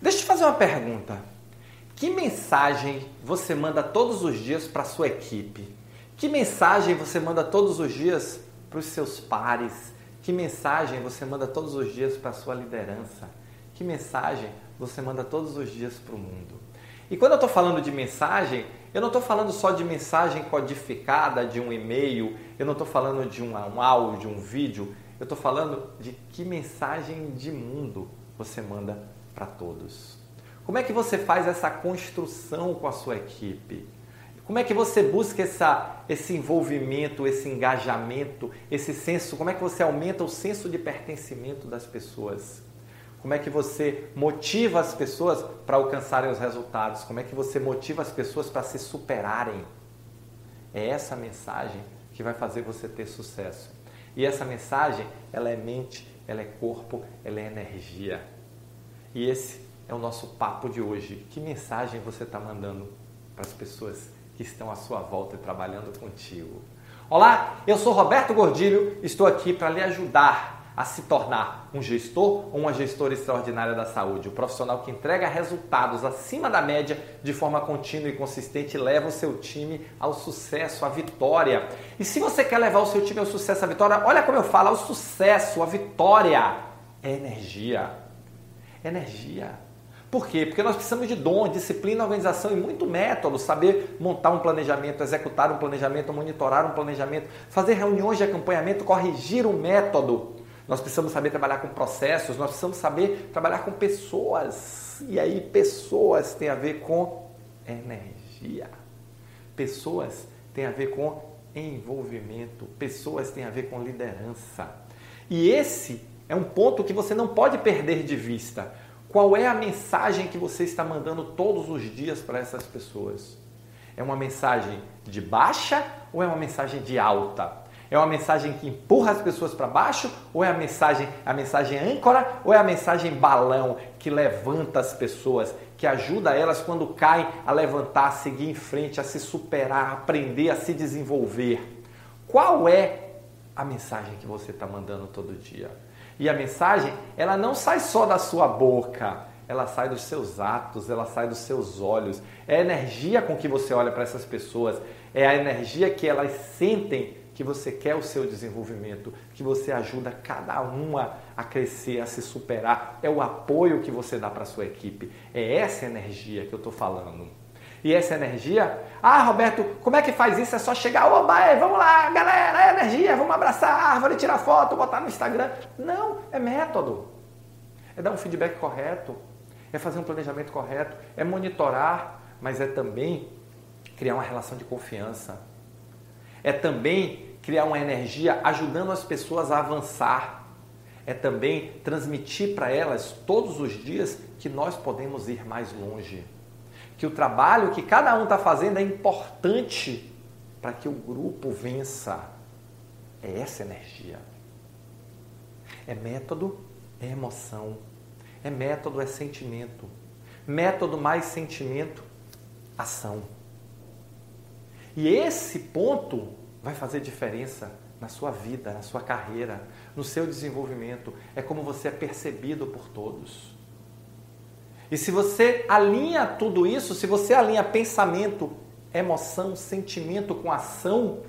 Deixa eu te fazer uma pergunta. Que mensagem você manda todos os dias para sua equipe? Que mensagem você manda todos os dias para os seus pares? Que mensagem você manda todos os dias para a sua liderança? Que mensagem você manda todos os dias para o mundo? E quando eu estou falando de mensagem, eu não estou falando só de mensagem codificada, de um e-mail, eu não estou falando de um, um áudio, um vídeo, eu estou falando de que mensagem de mundo você manda para todos. Como é que você faz essa construção com a sua equipe? Como é que você busca essa, esse envolvimento, esse engajamento, esse senso? Como é que você aumenta o senso de pertencimento das pessoas? Como é que você motiva as pessoas para alcançarem os resultados? Como é que você motiva as pessoas para se superarem? É essa mensagem que vai fazer você ter sucesso. E essa mensagem, ela é mente, ela é corpo, ela é energia. E esse é o nosso papo de hoje. Que mensagem você está mandando para as pessoas que estão à sua volta e trabalhando contigo? Olá, eu sou Roberto Gordilho, estou aqui para lhe ajudar a se tornar um gestor ou uma gestora extraordinária da saúde, o um profissional que entrega resultados acima da média de forma contínua e consistente e leva o seu time ao sucesso, à vitória. E se você quer levar o seu time ao sucesso, à vitória, olha como eu falo, ao sucesso, à vitória é energia. Energia. Por quê? Porque nós precisamos de dom, disciplina, organização e muito método, saber montar um planejamento, executar um planejamento, monitorar um planejamento, fazer reuniões de acompanhamento, corrigir um método. Nós precisamos saber trabalhar com processos, nós precisamos saber trabalhar com pessoas. E aí, pessoas tem a ver com energia. Pessoas tem a ver com envolvimento, pessoas têm a ver com liderança. E esse é um ponto que você não pode perder de vista. Qual é a mensagem que você está mandando todos os dias para essas pessoas? É uma mensagem de baixa ou é uma mensagem de alta? É uma mensagem que empurra as pessoas para baixo ou é a mensagem a mensagem âncora ou é a mensagem balão que levanta as pessoas, que ajuda elas quando caem a levantar, a seguir em frente, a se superar, a aprender, a se desenvolver? Qual é a mensagem que você está mandando todo dia? E a mensagem, ela não sai só da sua boca, ela sai dos seus atos, ela sai dos seus olhos. É a energia com que você olha para essas pessoas, é a energia que elas sentem que você quer o seu desenvolvimento, que você ajuda cada uma a crescer, a se superar. É o apoio que você dá para sua equipe. É essa energia que eu estou falando. E essa energia, ah, Roberto, como é que faz isso? É só chegar, oba, é, vamos lá, galera, é energia, vamos abraçar a árvore, tirar foto, botar no Instagram. Não, é método. É dar um feedback correto, é fazer um planejamento correto, é monitorar, mas é também criar uma relação de confiança. É também criar uma energia ajudando as pessoas a avançar. É também transmitir para elas todos os dias que nós podemos ir mais longe que o trabalho que cada um está fazendo é importante para que o grupo vença. É essa energia. É método, é emoção. É método, é sentimento. Método mais sentimento, ação. E esse ponto vai fazer diferença na sua vida, na sua carreira, no seu desenvolvimento. É como você é percebido por todos. E se você alinha tudo isso, se você alinha pensamento, emoção, sentimento com ação,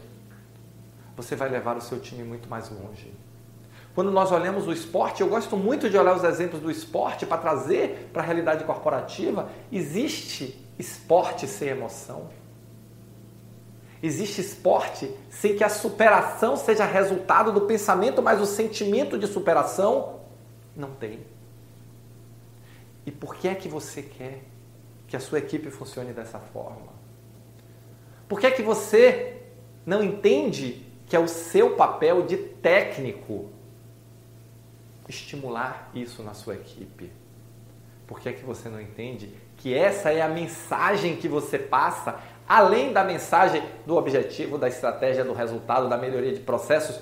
você vai levar o seu time muito mais longe. Quando nós olhamos o esporte, eu gosto muito de olhar os exemplos do esporte para trazer para a realidade corporativa. Existe esporte sem emoção. Existe esporte sem que a superação seja resultado do pensamento, mas o sentimento de superação não tem. E por que é que você quer que a sua equipe funcione dessa forma? Por que é que você não entende que é o seu papel de técnico estimular isso na sua equipe? Por que é que você não entende que essa é a mensagem que você passa, além da mensagem do objetivo, da estratégia, do resultado, da melhoria de processos?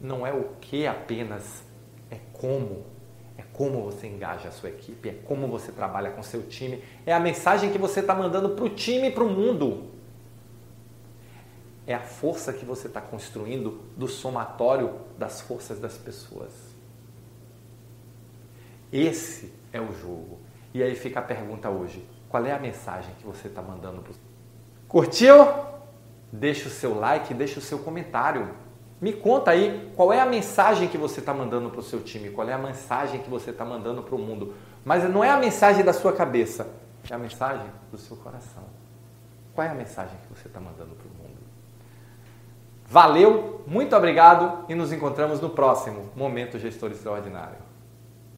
Não é o que apenas, é como como você engaja a sua equipe, é como você trabalha com seu time, é a mensagem que você está mandando para o time e para o mundo. É a força que você está construindo do somatório das forças das pessoas. Esse é o jogo. E aí fica a pergunta hoje: qual é a mensagem que você está mandando para Curtiu? Deixa o seu like, deixa o seu comentário. Me conta aí qual é a mensagem que você está mandando para o seu time, qual é a mensagem que você está mandando para o mundo. Mas não é a mensagem da sua cabeça, é a mensagem do seu coração. Qual é a mensagem que você está mandando para o mundo? Valeu, muito obrigado e nos encontramos no próximo Momento Gestor Extraordinário.